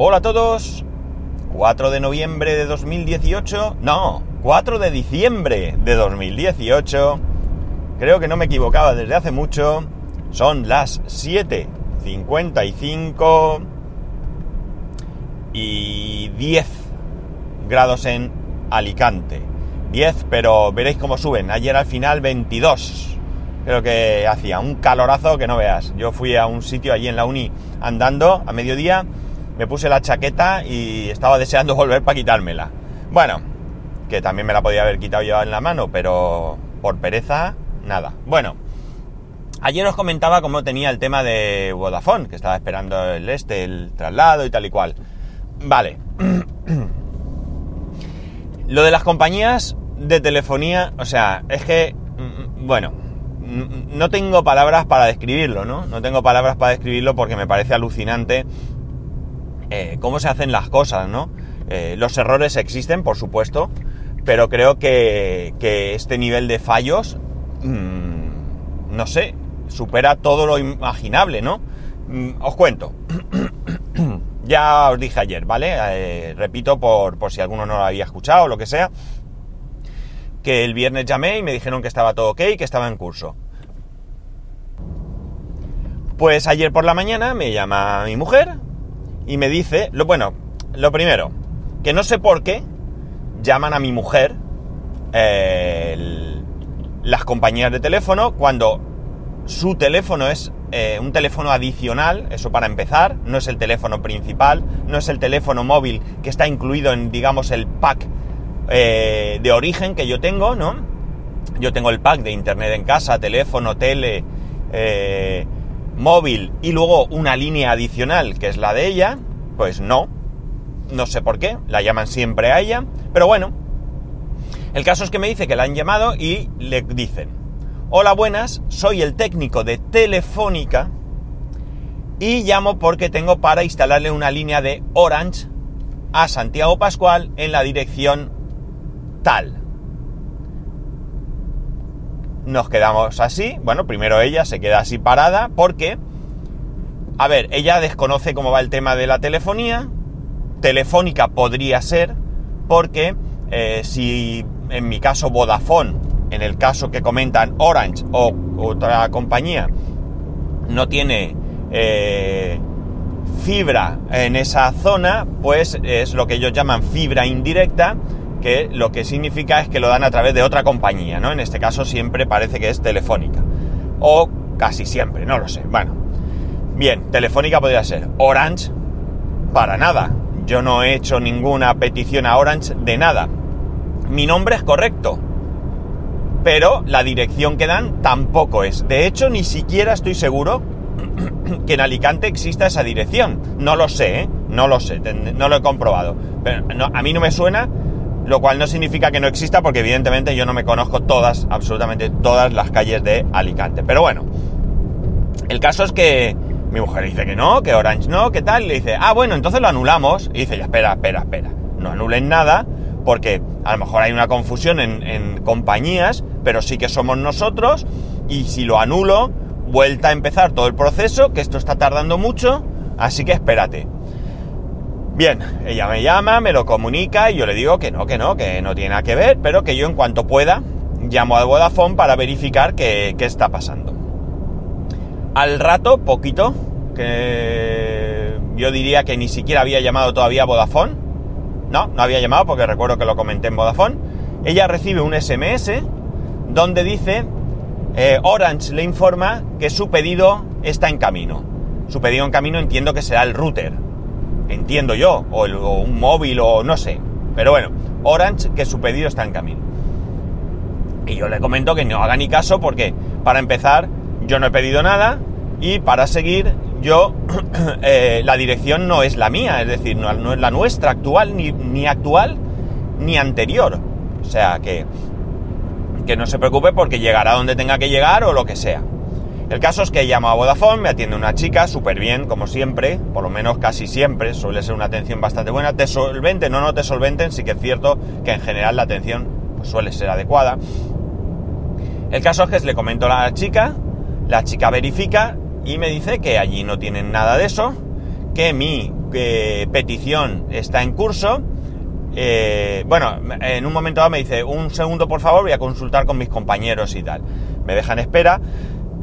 Hola a todos. 4 de noviembre de 2018. No, 4 de diciembre de 2018. Creo que no me equivocaba desde hace mucho. Son las 7.55 y 10 grados en Alicante. 10, pero veréis cómo suben. Ayer al final 22. Creo que hacía un calorazo que no veas. Yo fui a un sitio allí en la uni andando a mediodía, me puse la chaqueta y estaba deseando volver para quitármela. Bueno, que también me la podía haber quitado yo en la mano, pero por pereza, nada. Bueno, ayer os comentaba cómo tenía el tema de Vodafone, que estaba esperando el este, el traslado y tal y cual. Vale. Lo de las compañías de telefonía, o sea, es que, mm, bueno, no tengo palabras para describirlo, ¿no? No tengo palabras para describirlo porque me parece alucinante eh, cómo se hacen las cosas, ¿no? Eh, los errores existen, por supuesto, pero creo que, este nivel de fallos, mm, no sé, supera todo lo imaginable, ¿no? Mm, os cuento. ya os dije ayer, ¿vale? Eh, repito por, por si alguno no lo había escuchado o lo que sea que el viernes llamé y me dijeron que estaba todo ok, que estaba en curso. Pues ayer por la mañana me llama mi mujer y me dice, lo bueno, lo primero, que no sé por qué llaman a mi mujer eh, las compañías de teléfono cuando su teléfono es eh, un teléfono adicional, eso para empezar, no es el teléfono principal, no es el teléfono móvil que está incluido en, digamos, el pack eh, de origen que yo tengo, ¿no? Yo tengo el pack de internet en casa, teléfono, tele, móvil y luego una línea adicional que es la de ella, pues no, no sé por qué, la llaman siempre a ella, pero bueno, el caso es que me dice que la han llamado y le dicen, hola buenas, soy el técnico de Telefónica y llamo porque tengo para instalarle una línea de Orange a Santiago Pascual en la dirección tal. Nos quedamos así. Bueno, primero ella se queda así parada porque, a ver, ella desconoce cómo va el tema de la telefonía. Telefónica podría ser porque eh, si en mi caso Vodafone, en el caso que comentan Orange o otra compañía, no tiene eh, fibra en esa zona, pues es lo que ellos llaman fibra indirecta que lo que significa es que lo dan a través de otra compañía, ¿no? En este caso siempre parece que es Telefónica. O casi siempre, no lo sé. Bueno. Bien, Telefónica podría ser. Orange, para nada. Yo no he hecho ninguna petición a Orange de nada. Mi nombre es correcto. Pero la dirección que dan tampoco es. De hecho, ni siquiera estoy seguro que en Alicante exista esa dirección. No lo sé, ¿eh? No lo sé, no lo he comprobado. A mí no me suena lo cual no significa que no exista porque evidentemente yo no me conozco todas, absolutamente todas las calles de Alicante. Pero bueno, el caso es que mi mujer dice que no, que Orange no, que tal, le dice, ah, bueno, entonces lo anulamos. Y dice, ya, espera, espera, espera, no anulen nada porque a lo mejor hay una confusión en, en compañías, pero sí que somos nosotros y si lo anulo, vuelta a empezar todo el proceso, que esto está tardando mucho, así que espérate. Bien, ella me llama, me lo comunica y yo le digo que no, que no, que no tiene nada que ver, pero que yo en cuanto pueda llamo a Vodafone para verificar qué, está pasando. Al rato, poquito, que yo diría que ni siquiera había llamado todavía a Vodafone. No, no había llamado porque recuerdo que lo comenté en Vodafone. Ella recibe un SMS donde dice eh, Orange le informa que su pedido está en camino. Su pedido en camino entiendo que será el router entiendo yo, o, un móvil o no sé. Pero bueno, Orange, que su pedido está en camino. Y yo le comento que no haga ni caso porque, para empezar, yo no he pedido nada y para seguir, yo, eh, la dirección no es la mía, es decir, no, no es la nuestra actual, ni, ni, actual, ni anterior. O sea, que, que no se preocupe porque llegará donde tenga que llegar o lo que sea. El caso es que llamo a Vodafone, me atiende una chica, súper bien, como siempre, por lo menos casi siempre, suele ser una atención bastante buena. Te solventen no te solventen, sí que es cierto que en general la atención pues, suele ser adecuada. El caso es que le comento a la chica, la chica verifica y me dice que allí no tienen nada de eso, que mi eh, petición está en curso. Eh, bueno, en un momento dado me dice, un segundo por favor, voy a consultar con mis compañeros y tal. Me dejan espera.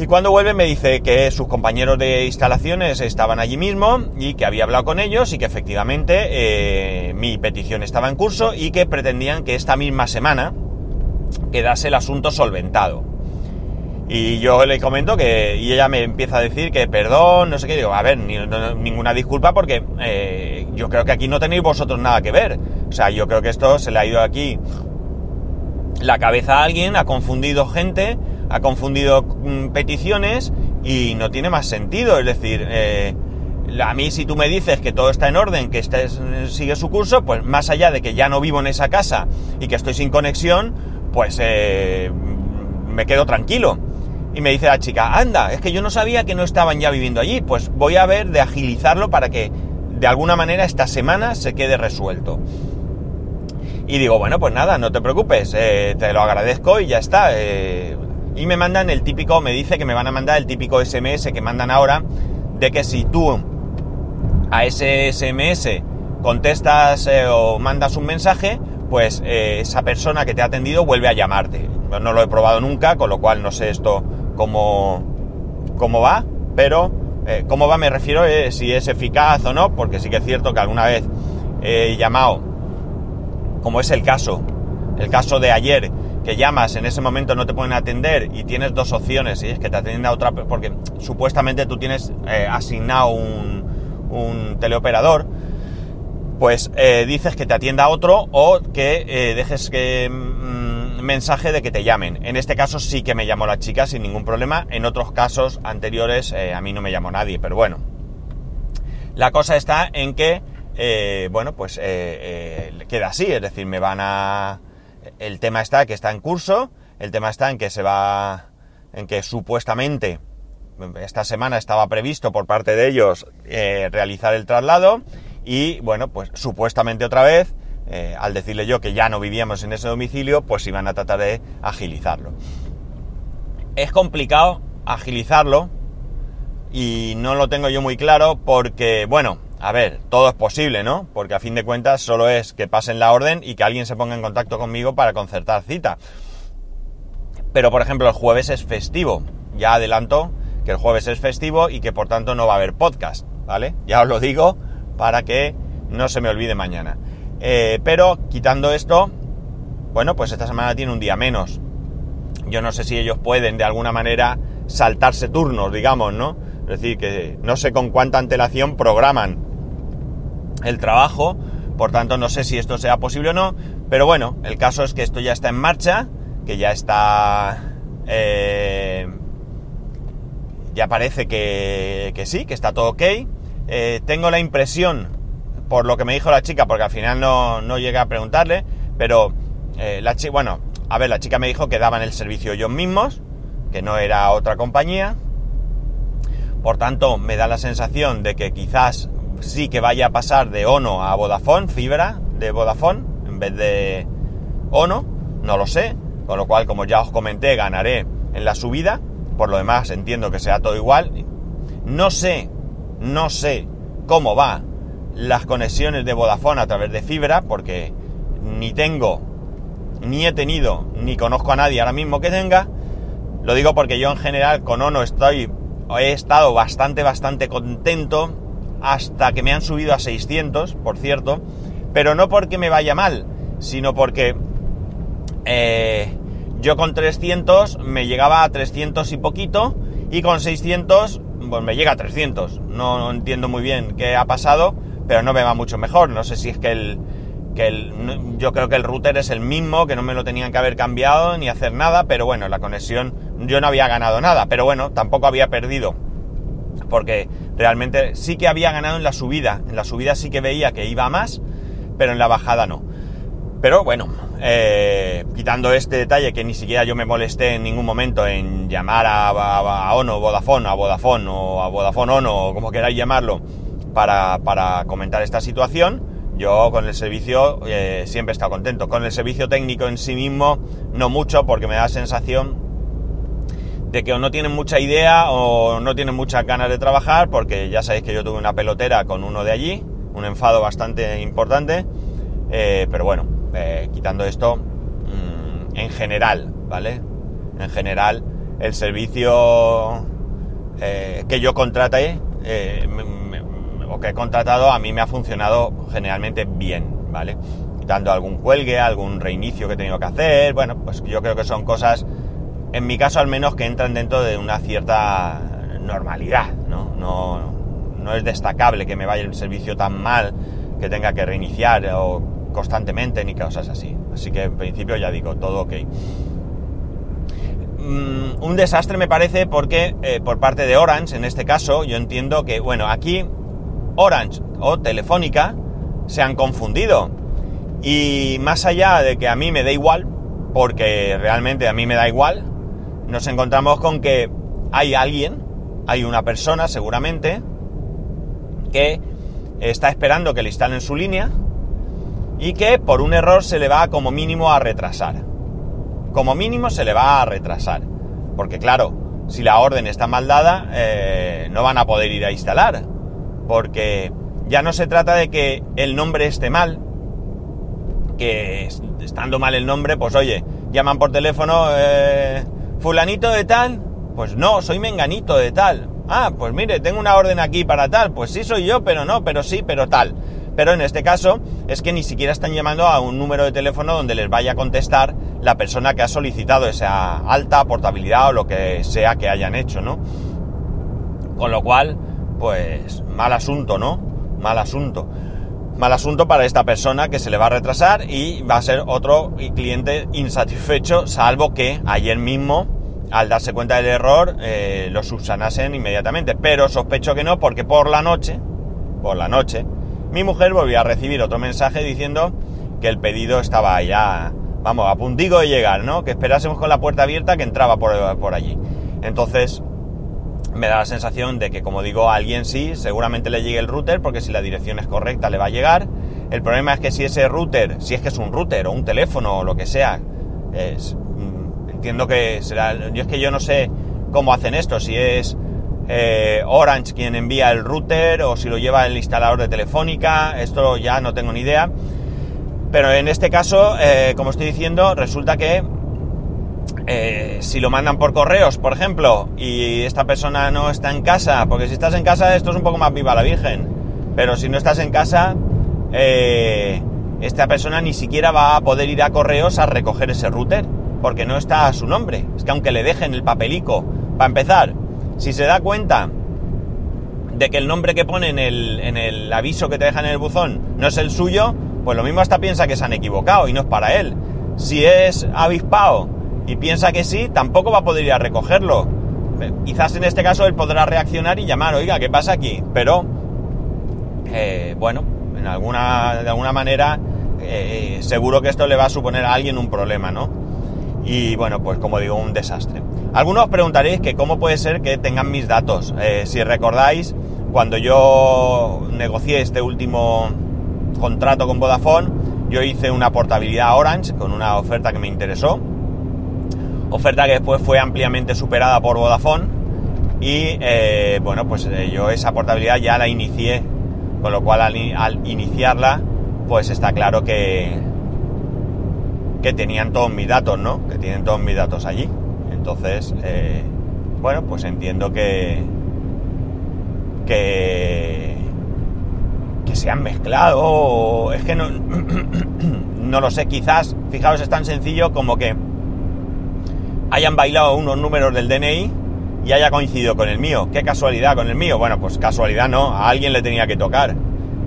Y cuando vuelve me dice que sus compañeros de instalaciones estaban allí mismo y que había hablado con ellos y que efectivamente eh, mi petición estaba en curso y que pretendían que esta misma semana quedase el asunto solventado. Y yo le comento que, y ella me empieza a decir que perdón, no sé qué, digo, a ver, ninguna disculpa porque eh, yo creo que aquí no tenéis vosotros nada que ver. O sea, yo creo que esto se le ha ido aquí la cabeza a alguien, ha confundido gente, ha confundido mm, peticiones y no tiene más sentido. Es decir, eh, a mí si tú me dices que todo está en orden, que este sigue su curso, pues más allá de que ya no vivo en esa casa y que estoy sin conexión, pues eh, me quedo tranquilo. Y me dice la chica, anda, es que yo no sabía que no estaban ya viviendo allí, pues voy a ver de agilizarlo para que de alguna manera esta semana se quede resuelto. Y digo, bueno, pues nada, no te preocupes, eh, te lo agradezco y ya está. Eh". Y me mandan el típico, me dice que me van a mandar el típico SMS que mandan ahora, de que si tú a ese SMS contestas eh, o mandas un mensaje, pues esa persona que te ha atendido vuelve a llamarte. No lo he probado nunca, con lo cual no sé esto cómo, cómo va, pero eh, cómo va me refiero eh, si es eficaz o no, porque sí que es cierto que alguna vez he llamado, como es el caso, el caso de ayer, llamas, en ese momento no te pueden atender y tienes dos opciones, y es que te atienda otra, porque supuestamente tú tienes eh, asignado un, teleoperador, pues dices que te atienda otro o que dejes que mensaje de que te llamen. En este caso sí que me llamó la chica sin ningún problema. En otros casos anteriores eh, a mí no me llamó nadie, pero bueno. La cosa está en que, eh, bueno, pues eh, queda así, es decir, me van a... El tema está que está en curso, el tema está en que se va... en que supuestamente esta semana estaba previsto por parte de ellos realizar el traslado y bueno, pues supuestamente otra vez eh, al decirle yo que ya no vivíamos en ese domicilio, pues iban a tratar de agilizarlo. Es complicado agilizarlo y no lo tengo yo muy claro porque, bueno, a ver, todo es posible, ¿no? Porque a fin de cuentas solo es que pasen la orden y que alguien se ponga en contacto conmigo para concertar cita. Pero, por ejemplo, el jueves es festivo. Ya adelanto que el jueves es festivo y que por tanto no va a haber podcast, ¿vale? Ya os lo digo para que no se me olvide mañana. Eh, pero quitando esto, bueno, pues esta semana tiene un día menos. Yo no sé si ellos pueden de alguna manera saltarse turnos, digamos, ¿no? Es decir, que no sé con cuánta antelación programan el trabajo, por tanto no sé si esto sea posible o no, pero bueno, el caso es que esto ya está en marcha, que ya está... Eh, ya parece que, que, sí, que está todo ok. Eh, tengo la impresión por lo que me dijo la chica, porque al final no, no llegué a preguntarle, pero eh, la chica, bueno, a ver, la chica me dijo que daban el servicio ellos mismos, que no era otra compañía, por tanto me da la sensación de que quizás sí que vaya a pasar de Ono a Vodafone, fibra de Vodafone, en vez de Ono, no lo sé, con lo cual, como ya os comenté, ganaré en la subida, por lo demás entiendo que sea todo igual, no sé, no sé cómo va las conexiones de Vodafone a través de fibra, porque ni tengo, ni he tenido, ni conozco a nadie ahora mismo que tenga. Lo digo porque yo en general con Ono estoy, he estado bastante, bastante contento hasta que me han subido a 600, por cierto, pero no porque me vaya mal, sino porque eh, yo con 300 me llegaba a 300 y poquito y con 600 pues me llega a 300. no entiendo muy bien qué ha pasado pero no me va mucho mejor. No sé si es que el, que el, yo creo que el router es el mismo, que no me lo tenían que haber cambiado ni hacer nada, pero bueno, la conexión yo no había ganado nada, pero bueno, tampoco había perdido, porque realmente sí que había ganado en la subida, en la subida sí que veía que iba más, pero en la bajada no. Pero bueno, eh, quitando este detalle que ni siquiera yo me molesté en ningún momento en llamar a, Ono, Vodafone, a Vodafone o a Vodafone Ono, o como queráis llamarlo, para, comentar esta situación. Yo con el servicio eh, siempre he estado contento. Con el servicio técnico en sí mismo, no mucho, porque me da la sensación de que o no tienen mucha idea o no tienen muchas ganas de trabajar, porque ya sabéis que yo tuve una pelotera con uno de allí, un enfado bastante importante. Eh, pero bueno, eh, quitando esto, mm, en general, ¿vale? En general, el servicio eh, que yo contraté o que he contratado a mí me ha funcionado generalmente bien, ¿vale? Quitando algún cuelgue, algún reinicio que he tenido que hacer, bueno, pues yo creo que son cosas, en mi caso al menos, que entran dentro de una cierta normalidad, ¿no? No, es destacable que me vaya el servicio tan mal que tenga que reiniciar o constantemente ni cosas así. Así que en principio ya digo, todo ok. Mm, un desastre me parece porque eh, por parte de Orange, en este caso, yo entiendo que, bueno, aquí Orange o Telefónica se han confundido. Y más allá de que a mí me da igual, porque realmente a mí me da igual, nos encontramos con que hay alguien, hay una persona seguramente, que está esperando que le instalen su línea y que por un error se le va como mínimo a retrasar. Como mínimo se le va a retrasar. Porque claro, si la orden está mal dada, eh, no van a poder ir a instalar. Porque ya no se trata de que el nombre esté mal, que estando mal el nombre, pues oye, llaman por teléfono, eh, fulanito de tal, pues no, soy menganito de tal. Ah, pues mire, tengo una orden aquí para tal. Pues sí soy yo, pero no, pero sí, pero tal. Pero en este caso es que ni siquiera están llamando a un número de teléfono donde les vaya a contestar la persona que ha solicitado esa alta portabilidad o lo que sea que hayan hecho, ¿no? Con lo cual, pues mal asunto, ¿no? Mal asunto. Mal asunto para esta persona que se le va a retrasar y va a ser otro cliente insatisfecho, salvo que ayer mismo al darse cuenta del error, eh, lo subsanasen inmediatamente. Pero sospecho que no, porque por la noche, por la noche, mi mujer volvió a recibir otro mensaje diciendo que el pedido estaba ya, vamos, a puntico de llegar, ¿no? Que esperásemos con la puerta abierta que entraba por, por allí. Entonces, me da la sensación de que, como digo, a alguien sí, seguramente le llegue el router, porque si la dirección es correcta le va a llegar. El problema es que si ese router, si es que es un router o un teléfono o lo que sea, es, entiendo que será. Yo es que yo no sé cómo hacen esto, si es eh, Orange quien envía el router o si lo lleva el instalador de Telefónica, esto ya no tengo ni idea. Pero en este caso, eh, como estoy diciendo, resulta que eh, si lo mandan por correos, por ejemplo, y esta persona no está en casa, porque si estás en casa esto es un poco más viva la Virgen, pero si no estás en casa, esta persona ni siquiera va a poder ir a correos a recoger ese router porque no está a su nombre. Es que aunque le dejen el papelico, para empezar, si se da cuenta de que el nombre que pone en el, en el aviso que te dejan en el buzón no es el suyo, pues lo mismo hasta piensa que se han equivocado y no es para él. Si es avispado y piensa que sí, tampoco va a poder ir a recogerlo. Quizás en este caso él podrá reaccionar y llamar, oiga, ¿qué pasa aquí? Pero, eh, bueno, en alguna, de alguna manera, eh, seguro que esto le va a suponer a alguien un problema, ¿no? y bueno, pues como digo, un desastre. Algunos preguntaréis que cómo puede ser que tengan mis datos. Eh, si recordáis, cuando yo negocié este último contrato con Vodafone, yo hice una portabilidad Orange con una oferta que me interesó. Oferta que después fue ampliamente superada por Vodafone. Y eh, bueno, pues eh, yo esa portabilidad ya la inicié. Con lo cual al iniciarla, pues está claro que, que tenían todos mis datos, ¿no? Que tienen todos mis datos allí. Entonces, eh, bueno, pues entiendo que, que, que se han mezclado. Es que no, no lo sé, quizás, fijaos, es tan sencillo como que hayan bailado unos números del DNI y haya coincidido con el mío. Qué casualidad con el mío. Bueno, pues casualidad no, a alguien le tenía que tocar.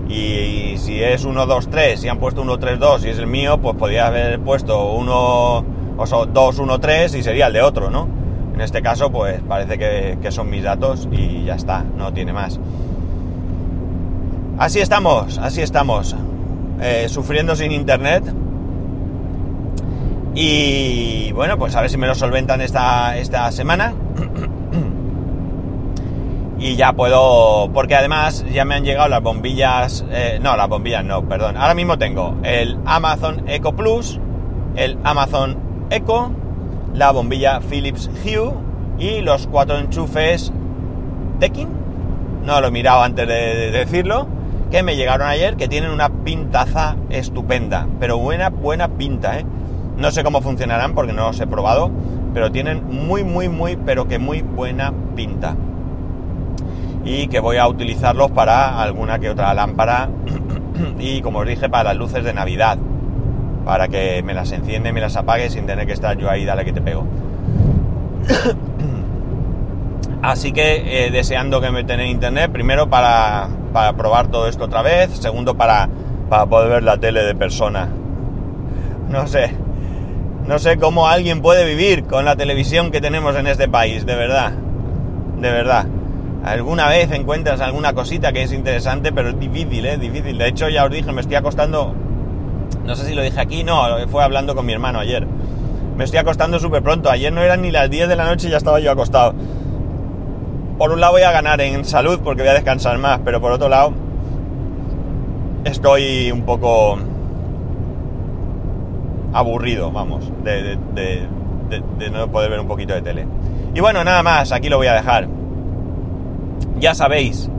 Y, si es 1, 2, 3 y han puesto 1, 3, 2 y es el mío, pues podría haber puesto 1, o sea, 2, 1, 3 y sería el de otro, ¿no? En este caso, pues parece que, son mis datos y ya está, no tiene más. Así estamos, así estamos, eh, sufriendo sin internet. Y bueno, pues a ver si me lo solventan esta, esta semana. Y ya puedo, porque además ya me han llegado las bombillas, eh, no, las bombillas no, perdón, ahora mismo tengo el Amazon Eco Plus, el Amazon Eco, la bombilla Philips Hue y los cuatro enchufes Tekin, no lo he mirado antes de, decirlo, que me llegaron ayer que tienen una pintaza estupenda, pero buena, buena pinta, ¿eh? No sé cómo funcionarán porque no los he probado, pero tienen muy, muy, muy, pero que muy buena pinta. Y que voy a utilizarlos para alguna que otra lámpara y, como os dije, para las luces de Navidad. Para que me las enciende, me las apague sin tener que estar yo ahí, dale que te pego. Así que eh, deseando que me tenga internet, primero para, para, probar todo esto otra vez, segundo para, para poder ver la tele de persona. No sé, no sé cómo alguien puede vivir con la televisión que tenemos en este país, de verdad. De verdad. Alguna vez encuentras alguna cosita que es interesante, pero es difícil, ¿eh? Difícil. De hecho, ya os dije, me estoy acostando... No sé si lo dije aquí, no, fue hablando con mi hermano ayer. Me estoy acostando súper pronto. Ayer no eran ni las 10 de la noche y ya estaba yo acostado. Por un lado voy a ganar en salud porque voy a descansar más, pero por otro lado estoy un poco aburrido, vamos, de, no poder ver un poquito de tele. Y bueno, nada más, aquí lo voy a dejar. Ya sabéis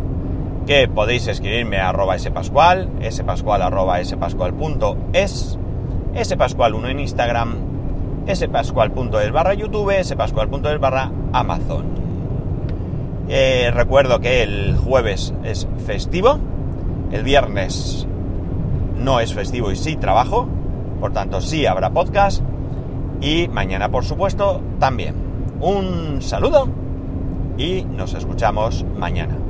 que podéis escribirme a arroba spascual, spascual arroba spascual.es, spascual1 en Instagram, spascual.es barra YouTube, spascual.es barra Amazon. Eh, recuerdo que el jueves es festivo, el viernes no es festivo y sí trabajo, por tanto, sí habrá podcast. Y mañana, por supuesto, también. Un saludo y nos escuchamos mañana.